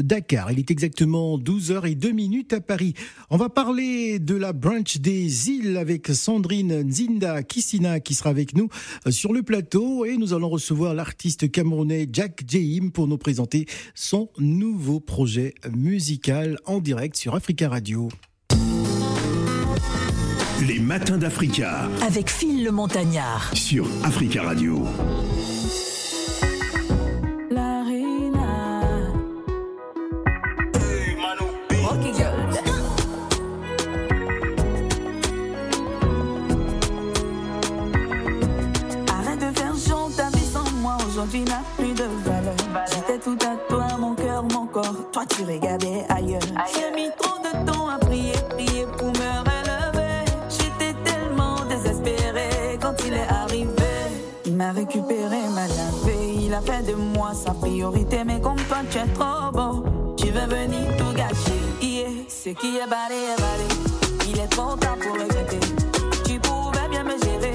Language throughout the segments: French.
Dakar. Il est exactement 12h et 2 minutes à Paris. On va parler de la branch des îles avec Sandrine Nzinda Kissina qui sera avec nous euh, sur le plateau et nous allons recevoir l'artiste camerounais Jack Jahim pour nous présenter son nouveau projet musical en direct sur Africa Radio. Les matins d'Africa. Avec Phil le Montagnard. Sur Africa Radio. N'a plus de valeur. J'étais tout à toi, mon cœur, mon corps. Toi tu regardais ailleurs. J'ai mis trop de temps à prier, prier pour me relever. J'étais tellement désespérée quand il est arrivé. Il m'a récupéré, m'a lavé. Il a fait de moi sa priorité. Mais comme toi tu es trop beau, tu veux venir tout gâcher. Yeah. Ce qui est barré est barré. Il est trop tard pour regretter. Tu pouvais bien me gérer.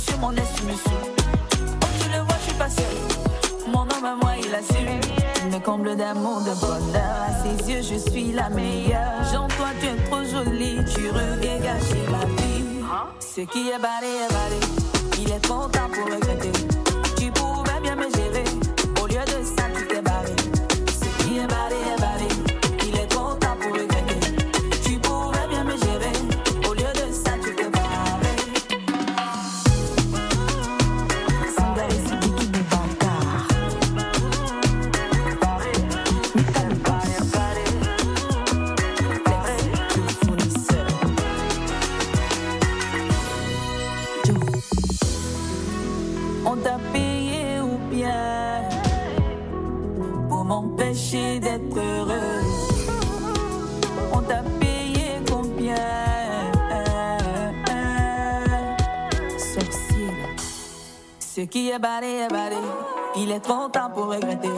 Monsieur, mon ex-monsieur. Oh, tu le vois, je suis pas. Mon homme à moi, il a su. Il me comble d'amour, de bonheur. À ses yeux, je suis la meilleure. Jean, toi, tu es trop jolie. Tu et gâché ma vie. Ce qui est barré est barré. Il est trop tard pour regretter. Tu pouvais bien me gérer. On t'a payé ou bien pour m'empêcher d'être heureux. On t'a payé combien? Sorcier. Ce qui est barré est barré. Il est trop tard pour regretter.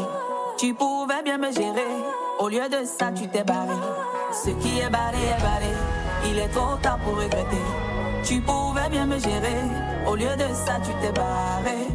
Tu pouvais bien me gérer. Au lieu de ça, tu t'es barré. Ce qui est barré est barré. Il est trop tard pour regretter. Tu pouvais bien me gérer. Au lieu de ça, tu t'es barré.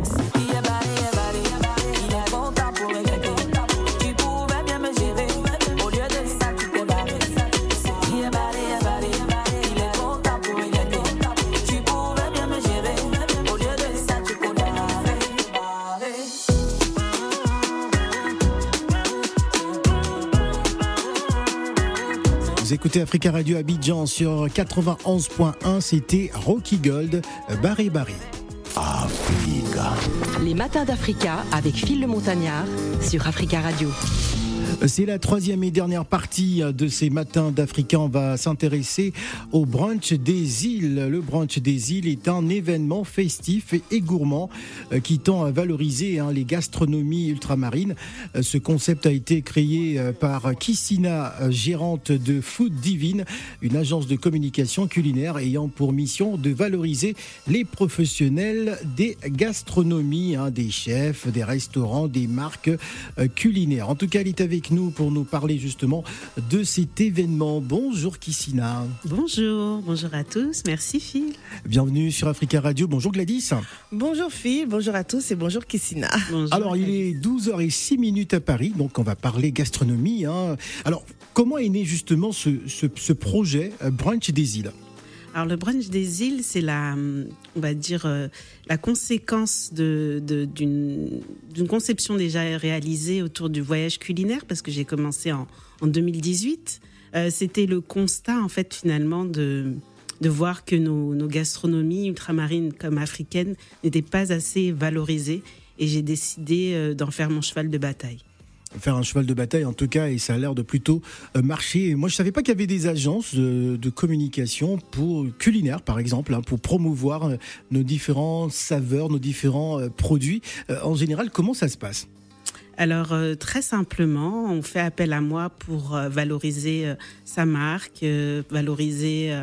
Écoutez Africa Radio Abidjan sur 91.1, c'était Rocky Gold, Barry Barry. Africa. Les matins d'Africa avec Phil le Montagnard sur Africa Radio. C'est la troisième et dernière partie de ces matins d'Africa. On va s'intéresser au brunch des îles. Le brunch des îles est un événement festif et gourmand euh, qui tend à valoriser hein, les gastronomies ultramarines. Euh, Ce concept a été créé euh, par Kissina, gérante de Food Divine, une agence de communication culinaire ayant pour mission de valoriser les professionnels des gastronomies, hein, des chefs, des restaurants, des marques culinaires. En tout cas, elle est avec nous pour nous parler justement de cet événement. Bonjour Kissina. Bonjour, bonjour à tous, merci Phil. Bienvenue sur Africa Radio. Bonjour Gladys. Bonjour Phil, bonjour à tous et bonjour Kissina. Bonjour. Alors, il est 12h06 minutes à Paris, donc on va parler gastronomie. hein. Alors, comment est né justement ce, ce- ce projet euh, Brunch des îles? Alors le brunch des îles, c'est la, on va dire, euh, la conséquence d'une conception déjà réalisée autour du voyage culinaire, parce que j'ai commencé en, en 2018. Euh, C'était le constat, en fait, finalement, de, de voir que nos, nos gastronomies ultramarines comme africaines n'étaient pas assez valorisées. Et j'ai décidé euh, d'en faire mon cheval de bataille. Faire un cheval de bataille en tout cas et ça a l'air de plutôt euh, marcher. Moi je savais pas qu'il y avait des agences de, communication pour culinaire par exemple hein, pour promouvoir euh, nos différentes saveurs, nos différents euh, produits. En général, comment ça se passe? Alors très simplement, on fait appel à moi pour valoriser sa marque, valoriser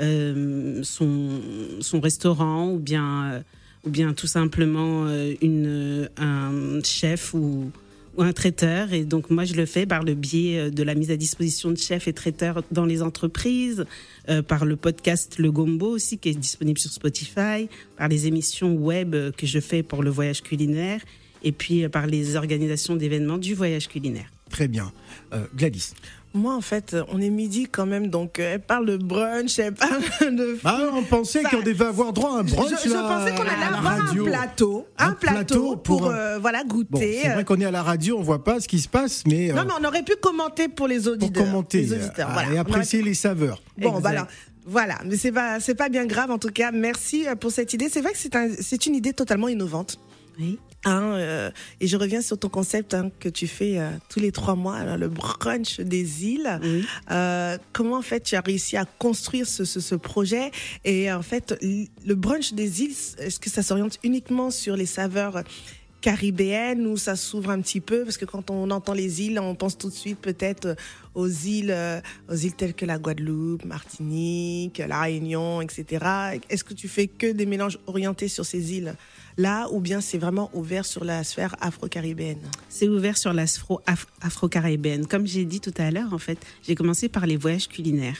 son, son restaurant ou bien ou bien tout simplement une, un chef ou, ou un traiteur. Et donc moi, je le fais par le biais euh, de la mise à disposition de chefs et traiteurs dans les entreprises, euh, par le podcast Le Gombo aussi, qui est disponible sur Spotify, par les émissions web euh, que je fais pour le voyage culinaire, et puis par les organisations d'événements du voyage culinaire. Très bien. Gladys. Moi, en fait, on est midi quand même, donc euh, elle parle de brunch, elle parle de. Ah, on pensait qu'on devait avoir droit à un je, brunch je là, pensais qu'on allait la avoir un radio. plateau, Un un, plateau, plateau pour, pour- euh, voilà Bon, goûter. c'est vrai qu'on est à la radio, on voit pas ce qui se passe, mais euh, non, mais on aurait pu commenter pour les pour auditeurs. commenter les auditeurs, euh, voilà. et aurait apprécier les saveurs. Bon, Exact. voilà. Voilà, mais c'est pas c'est pas bien grave en tout cas. Merci euh, pour cette idée. C'est vrai que c'est un, c'est une idée totalement innovante. Oui. Hein, euh, et je reviens sur ton concept hein, que tu fais euh, tous les trois mois, alors, le brunch des îles. Oui. Euh, comment en fait tu as réussi à construire ce, ce, ce projet? Et en fait, le brunch des îles, est-ce que ça s'oriente uniquement sur les saveurs caribéennes ou ça s'ouvre un petit peu? Parce que quand on entend les îles, on pense tout de suite peut-être aux îles, aux îles telles que la Guadeloupe, Martinique, la Réunion, etc. Est-ce que tu fais que des mélanges orientés sur ces îles? Là ou bien c'est vraiment ouvert sur la sphère afro-caribéenne C'est ouvert sur l'afro af- afro-caribéenne. Comme j'ai dit tout à l'heure, en fait, j'ai commencé par les voyages culinaires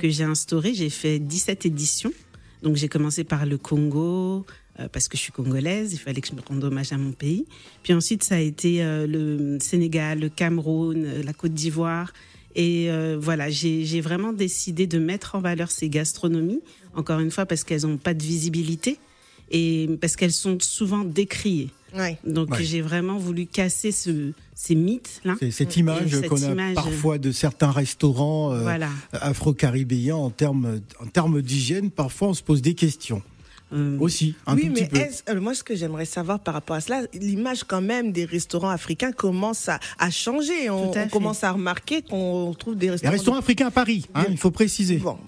que j'ai instaurés. J'ai fait 17 éditions. Donc j'ai commencé par le Congo, euh, parce que je suis congolaise, il fallait que je me rende hommage à mon pays. Puis ensuite, ça a été euh, le Sénégal, le Cameroun, euh, la Côte d'Ivoire. Et voilà, j'ai j'ai vraiment décidé de mettre en valeur ces gastronomies, encore une fois, parce qu'elles n'ont pas de visibilité et parce qu'elles sont souvent décriées. Ouais. Donc Ouais. j'ai vraiment voulu casser ce, ces mythes-là. Cette image qu'on a image, parfois de certains restaurants euh, Voilà. afro-caribéens en termes, en termes d'hygiène. Parfois, on se pose des questions Euh, aussi, un oui, tout mais petit peu. est-ce- euh, moi, ce que j'aimerais savoir par rapport à cela, l'image quand même des restaurants africains commence à, à changer. On, à commence à remarquer qu'on trouve des Les restaurants. restaurants africains à Paris, hein, il faut préciser. Bon.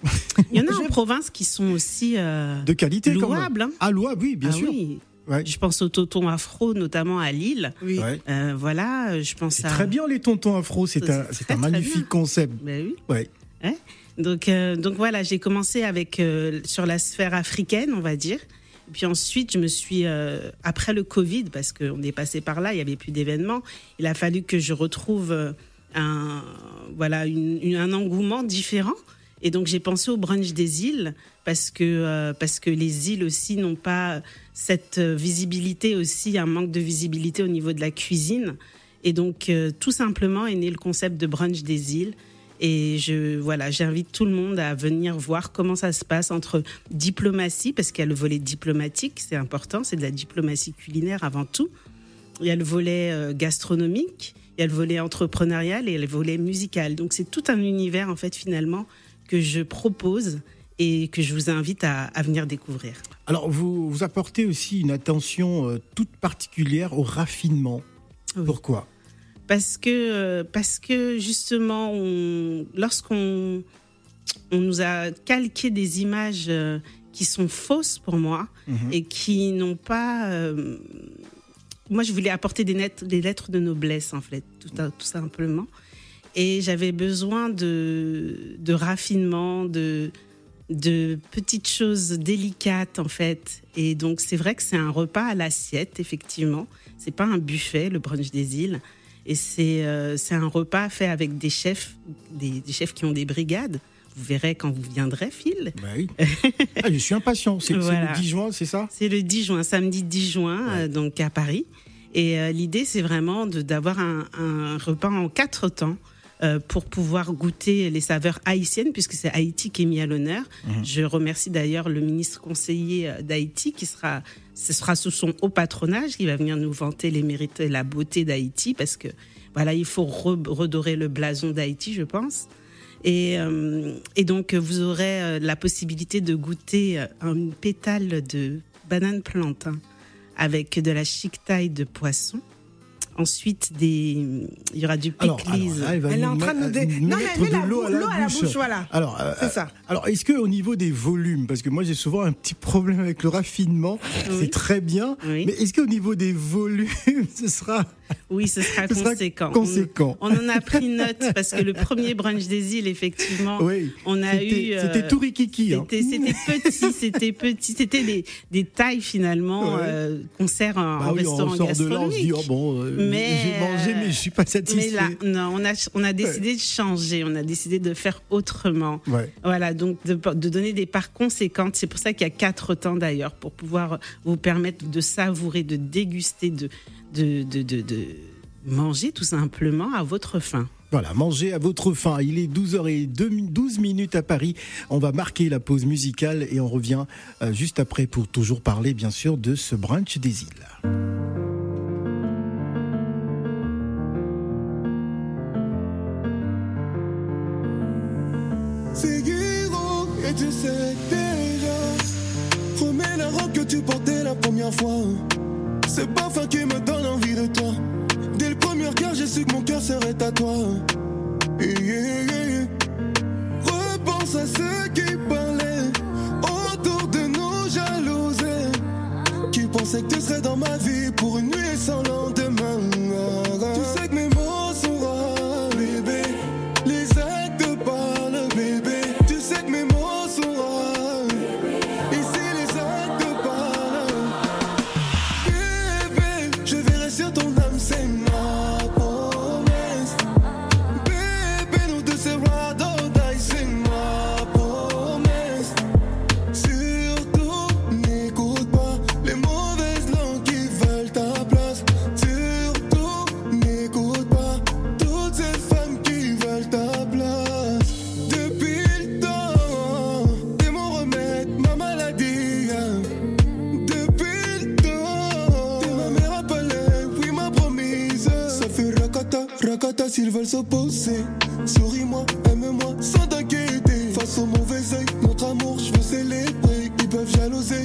Il y en a en province qui sont aussi euh, De qualité, louables. hein. Ah, louable, oui, bien Ah sûr. oui. Ouais. Je pense au tonton afro, notamment à Lille. Oui. Ouais. Euh, voilà, je pense à. très bien les tontons afro, c'est un, magnifique concept. Ben oui. Ouais. Donc, euh, donc voilà, j'ai commencé avec euh, sur la sphère africaine, on va dire. Puis ensuite, je me suis euh, après le Covid, parce qu'on est passé par là, il y avait plus d'événements. Il a fallu que je retrouve un engouement différent. Et donc j'ai pensé au brunch des îles parce que les îles aussi n'ont pas cette visibilité aussi un manque de visibilité au niveau de la cuisine. Et donc tout simplement est né le concept de brunch des îles. Et je voilà, j'invite tout le monde à venir voir comment ça se passe entre diplomatie, parce qu'il y a le volet diplomatique, c'est important, c'est de la diplomatie culinaire avant tout. Il y a le volet euh, gastronomique, il y a le volet entrepreneurial et le volet musical. Donc c'est tout un univers en fait finalement que je propose et que je vous invite à, à venir découvrir. Alors, vous, vous apportez aussi une attention euh, toute particulière au raffinement. Oui. Pourquoi? Parce que euh, parce que justement on- lorsqu'on on nous a calqué des images euh, qui sont fausses pour moi Mhm. et qui n'ont pas euh, moi je voulais apporter des, lettres- des lettres de noblesse en fait tout, tout simplement. Et j'avais besoin de de raffinement de de petites choses délicates en fait. Et donc c'est vrai que c'est un repas à l'assiette effectivement. C'est pas un buffet le brunch des îles et c'est euh, un repas fait avec des chefs, des, des chefs qui ont des brigades. Vous verrez quand vous viendrez, Phil. Bah oui. Ah, Je suis impatient. C'est Voilà. le 10 juin, c'est ça C'est le 10 juin, samedi 10 juin, euh, donc à Paris. Et euh, l'idée, c'est vraiment d'avoir un, un repas en quatre temps euh, pour pouvoir goûter les saveurs haïtiennes, puisque c'est Haïti qui est mis à l'honneur. Je remercie d'ailleurs le ministre conseiller d'Haïti, qui sera, ce sera sous son haut patronage, qui va venir nous vanter les mérites et la beauté d'Haïti, parce que voilà, il faut re- redorer le blason d'Haïti, je pense. Et, euh, donc, vous aurez euh, la possibilité de goûter euh, un pétale de banane plantain avec de la chic taille de poisson. Ensuite, des, il y aura du pickles. alors là, elle, est en train de nous dé- Non, mais mettre elle met de la l'eau à la l'eau à la bouche. bouche, voilà. Alors, euh, C'est ça. Alors, est-ce que au niveau des volumes, parce que moi j'ai souvent un petit problème avec le raffinement, Oui. c'est très bien, Oui. mais est-ce qu'au niveau des volumes, ce sera Oui, ce sera Ce sera conséquent. conséquent. On, on en a pris note parce que le premier brunch des îles, effectivement, Oui. on a C'était- eu. euh, C'était tout rikiki. hein. C'était petit, c'était petit, c'était des, des tailles finalement Ouais. euh, qu'on sert en, Bah en oui, on restaurant sort de là, on se dit, gastronomique. oh bon, euh, Mais, j'ai mangé, mais je suis pas Mais satisfait. là, non, on a, on a décidé de changer, on a décidé de faire autrement. Ouais. Voilà, donc de, de donner des parts conséquentes. C'est pour ça qu'il y a quatre temps d'ailleurs, pour pouvoir vous permettre de savourer, de déguster, de, de, de, de, de manger tout simplement à votre faim. Voilà, mangez à votre faim. Il est 12h12 minutes à Paris. On va marquer la pause musicale et on revient euh, juste après pour toujours parler, bien sûr, de ce brunch des îles. Première fois C'est pas fin qui me donne envie de toi. Dès le premier regard j'ai su que mon cœur serait à toi yeah. Repense à ceux qui parlaient Autour de nous jalousés Qui pensaient que tu serais dans ma vie Pour une nuit sans lendemain s'ils veulent s'opposer. Souris-moi, aime-moi sans t'inquiéter. Face au mauvais œil, notre amour, je veux célébrer. Ils peuvent jalouser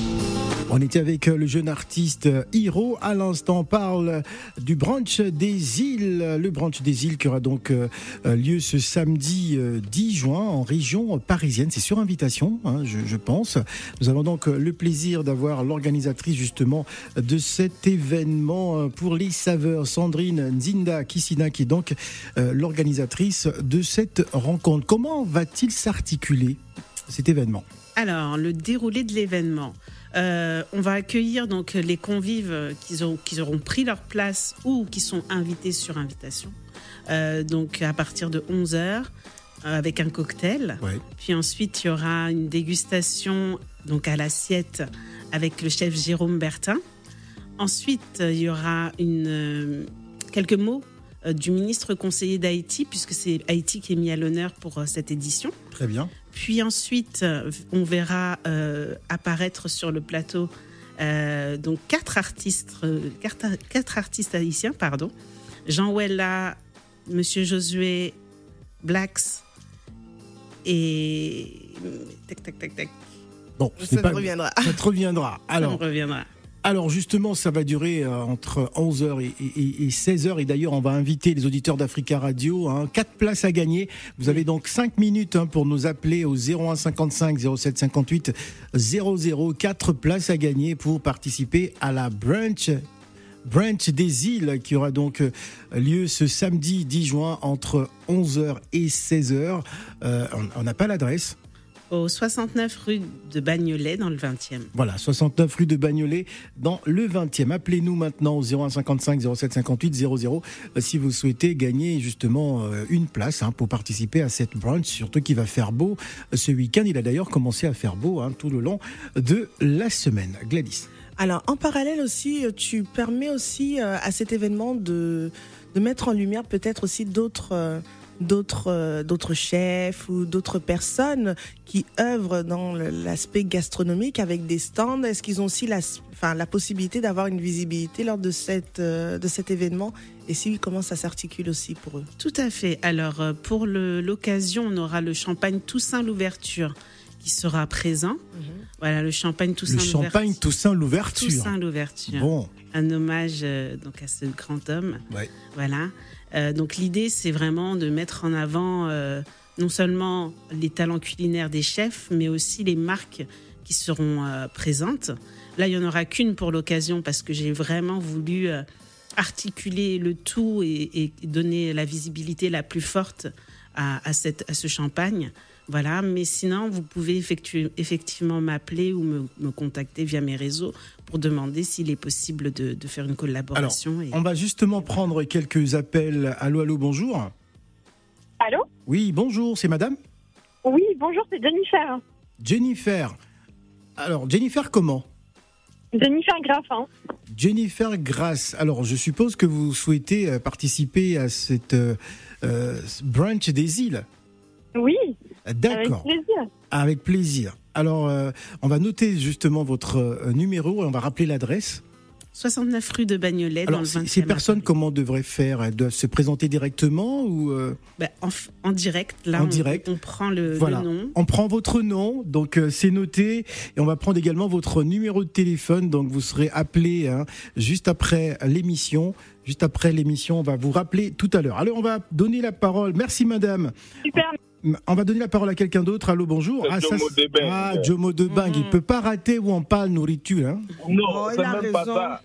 On était avec euh, le jeune artiste euh, Hiro. À l'instant, parle du brunch des îles. Le brunch des îles qui aura donc euh, lieu ce samedi euh, 10 juin en région parisienne. C'est sur invitation, hein, je, pense. Nous avons donc le plaisir d'avoir l'organisatrice justement de cet événement pour les saveurs, Sandrine Nzinda Kissina, qui est donc l'organisatrice de cette rencontre. Comment va-t-il s'articuler cet événement? Alors, le déroulé de l'événement. Euh, on va accueillir donc les convives qui, ont, qui auront pris leur place ou qui sont invités sur invitation. Euh, donc à partir de 11h avec un cocktail. Ouais. Puis ensuite il y aura une dégustation donc à l'assiette avec le chef Jérôme Bertin. Ensuite il y aura une, euh, quelques mots euh, du ministre conseiller d'Haïti puisque c'est Haïti qui est mis à l'honneur pour euh, cette édition. Très bien. Puis ensuite, euh, on verra euh, apparaître sur le plateau euh, donc quatre artistes, quatre, quatre artistes haïtiens, pardon. Jean Wella, Monsieur Josué, Blacks et tac tac tac tac. Bon, Ça pas- reviendra. Ça te reviendra. On Alors, reviendra. Alors justement, ça va durer euh, entre 11h et, et- et 16h. Et d'ailleurs, on va inviter les auditeurs d'Africa Radio. Hein, quatre places à gagner. Vous avez donc 5 minutes hein, pour nous appeler au 01 55 07 58 00. Quatre places à gagner pour participer à la. Brunch des îles qui aura donc euh, lieu ce samedi 10 juin entre 11h et 16h. Euh, on n'a pas l'adresse. Au 69 rue de Bagnolet, dans le 20e. Voilà, 69 rue de Bagnolet dans le 20e. Appelez-nous maintenant au 01 55 07 58 00 euh, si vous souhaitez gagner justement euh, une place hein, pour participer à cette brunch, surtout qu'il va faire beau euh, ce week-end. Il a d'ailleurs commencé à faire beau hein, tout le long de la semaine. Gladys. Alors, en parallèle aussi, euh, tu permets aussi à cet événement de, de mettre en lumière peut-être aussi d'autres euh, d'autres euh, d'autres chefs ou d'autres personnes qui œuvrent dans l'aspect gastronomique avec des stands. Est-ce qu'ils ont aussi la, enfin, la possibilité d'avoir une visibilité lors de, cette, euh, de cet événement? Et si oui, comment ça s'articule aussi pour eux? Tout à fait. Alors, euh, pour l'occasion, on aura le champagne Toussaint l'ouverture qui sera présent. Voilà, le champagne Toussaint Le champagne Toussaint l'ouverture. Toussaint l'ouverture. Bon, Un hommage euh, donc à ce grand homme. Ouais. Voilà. Euh, donc l'idée, c'est vraiment de mettre en avant euh, non seulement les talents culinaires des chefs, mais aussi les marques qui seront euh, présentes. Là, il n'y en aura qu'une pour l'occasion parce que j'ai vraiment voulu articuler le tout et, donner la visibilité la plus forte à ce champagne. Voilà, mais sinon, vous pouvez effectuer, effectivement m'appeler ou me, me contacter via mes réseaux pour demander s'il est possible de, de faire une collaboration. et- on va justement prendre quelques appels. Allô, allô, bonjour. Allô? Oui, bonjour, c'est madame? Oui, bonjour, c'est Jennifer. Jennifer. Alors, Jennifer comment? Jennifer Graffin. Jennifer Grasse. Alors, je suppose que vous souhaitez euh, participer à cette euh, euh, brunch des îles. Oui, avec D'accord, plaisir. avec plaisir. Alors, euh, on va noter justement votre euh, numéro et on va rappeler l'adresse. 69 rue de Bagnolet dans Alors, le ces 20e. ces personnes, comment devraient faire? Elles doivent se présenter directement ou euh, Bah, en, direct, là, En on, direct. on prend le, le Voilà. nom. On prend votre nom, donc euh, c'est noté, et on va prendre également votre numéro de téléphone, donc vous serez appelé hein, juste après l'émission. Juste après l'émission, on va vous rappeler tout à l'heure. Alors, on va donner la parole. Merci, madame. Super. On va donner la parole à quelqu'un d'autre. Allô, bonjour. Ça, Jomo c'est- Debeng. ah, Jomo. Il Mhm. peut pas rater où on parle nourriture. Hein. Non, Oh, il c'est a même pas raison. ça.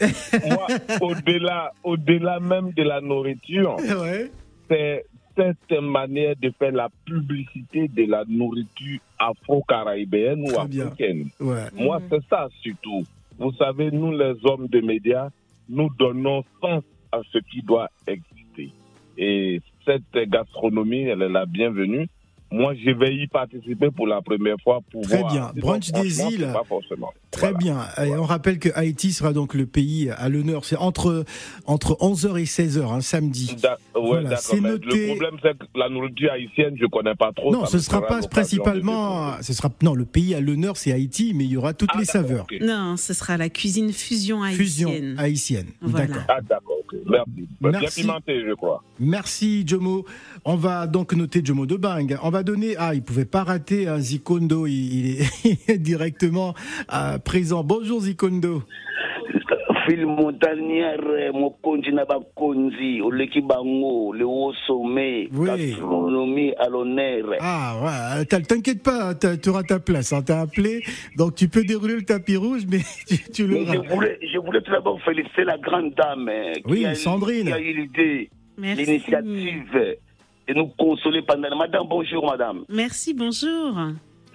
Moi, au-delà, au-delà même de la nourriture, Ouais. c'est cette manière de faire la publicité de la nourriture afro-caribéenne ou africaine. Ouais. Moi, c'est ça surtout. Vous savez, nous, les hommes de médias, nous donnons sens à ce qui doit exister. Et cette gastronomie, elle est la bienvenue. Moi, je vais y participer pour la première fois pour Très voir. bien. Brunch des îles. c'est Pas forcément. Très Voilà. bien. Et on rappelle que Haïti sera donc le pays à l'honneur. C'est entre, entre 11h et 16h, hein, samedi. Da- ouais, Voilà, d'accord, c'est noté. Le problème, c'est que la nourriture haïtienne, je connais pas trop. Non, Ça ce me sera pas principalement. Ce sera non, le pays à l'honneur, c'est Haïti, mais il y aura toutes Ah, les saveurs. Non, ce sera la cuisine fusion Fusion haïtienne. haïtienne. Voilà. D'accord. Ah, d'accord, ok. Merci. Merci. Bien pimenté, je crois. Merci Jomo. On va donc noter Jomo de Bang. On va donner. Ah, il pouvait pas rater un Zikondo. Il, il est, directement euh, présent. Bonjour Zikondo. montagnard mokonzi na bakonzi oleki bango le haut sommet Oui. gastronomie à l'honneur Ah, ouais. T'inquiète pas, tu auras ta place. On t'a appelé, donc tu peux dérouler le tapis rouge, mais tu, l'auras. je voulais, je voulais tout d'abord féliciter la grande dame euh, qui, Oui, a, Sandrine. qui a eu l'idée, l'initiative de nous consoler pendant. Madame, bonjour madame. Merci, bonjour.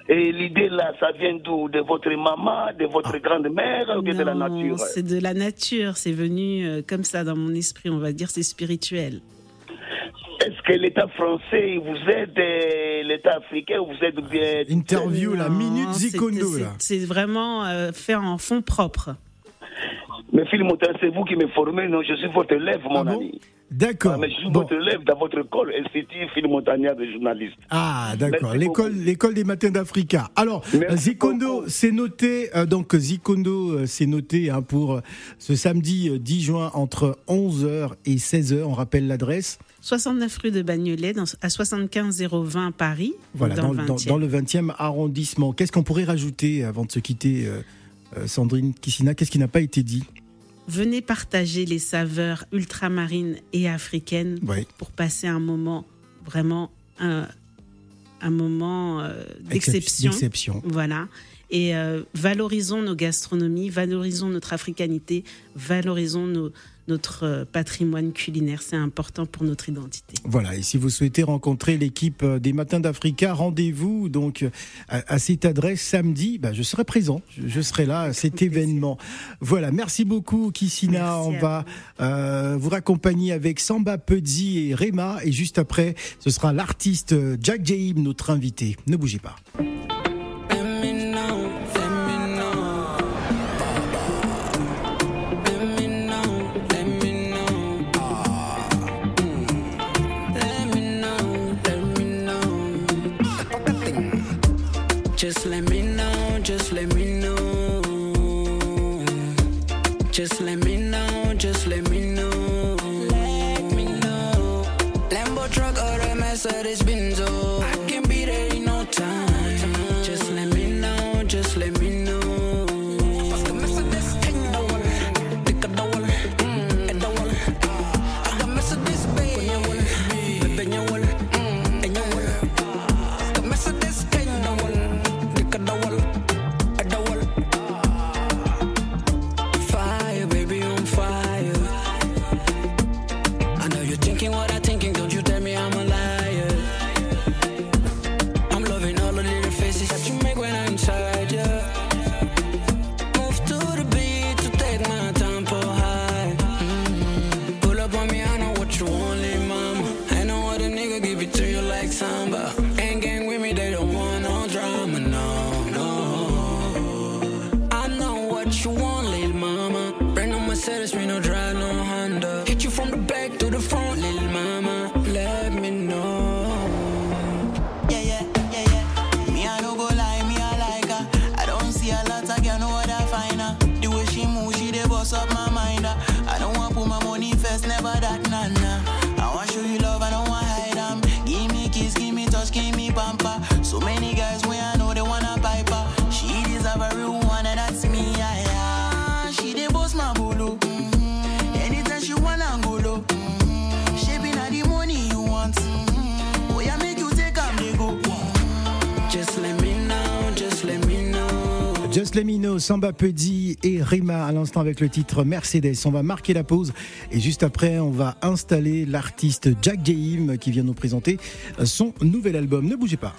Et l'idée là, ça vient d'où? De votre maman, de votre grand-mère ou bien de la nature? C'est de la nature, c'est venu euh, comme ça dans mon esprit, on va dire, c'est spirituel. Est-ce que l'État français vous aide, euh, l'État africain vous aide bien Interview, la minute Zikondo. c'est- là. C'est vraiment euh, fait en fond propre. Mais Phil Montagne, c'est vous qui me formez, non? Je suis votre élève, mon Ah bon? ami. D'accord. Ah, mais je suis Bon. votre élève dans votre école, Institut Phil Montagnard de journaliste. Ah, d'accord. L'école, l'école des matins d'Africa. Alors, Merci Zikondo, c'est noté. euh, donc, Zikondo, euh, c'est noté hein, pour euh, ce samedi euh, 10 juin entre 11h et 16h. On rappelle l'adresse. 69 rue de Bagnolet, dans, à 75 020 Paris, Voilà, dans, dans, le dans- 20e. dans le 20e arrondissement. Qu'est-ce qu'on pourrait rajouter avant de se quitter euh, Euh, Sandrine Kissina, qu'est-ce qui n'a pas été dit? Venez partager les saveurs ultramarines et africaines Oui. pour passer un moment vraiment un, un moment euh, d'exception. D'exception. Voilà. Et euh, valorisons nos gastronomies, valorisons notre africanité, valorisons nos- notre euh, patrimoine culinaire. C'est important pour notre identité. Voilà, et si vous souhaitez rencontrer l'équipe euh, des Matins d'Africa, rendez-vous donc euh, à, à cette adresse samedi. Bah, je serai présent, je, je serai là à cet événement. Voilà, merci beaucoup Kissina. Merci On va euh, vous raccompagner avec Samba Pudzi et Rema. Et juste après, ce sera l'artiste euh, Jack Jaib, notre invité. Ne bougez pas. Just let me know, just let me know. Just let me know, just let me know. Let me know. Lambo truck or a Mercedes boss up my mind. uh. I don't want put my money first, never that, nah, nah. I want show you love, I don't want hide them. Give me kiss, give me touch, give me pamper. So many guys Know, Samba Pudzi et Rema à l'instant avec le titre Mercedes. On va marquer la pause et juste après, on va installer l'artiste Jack Jaim qui vient nous présenter son nouvel album. Ne bougez pas.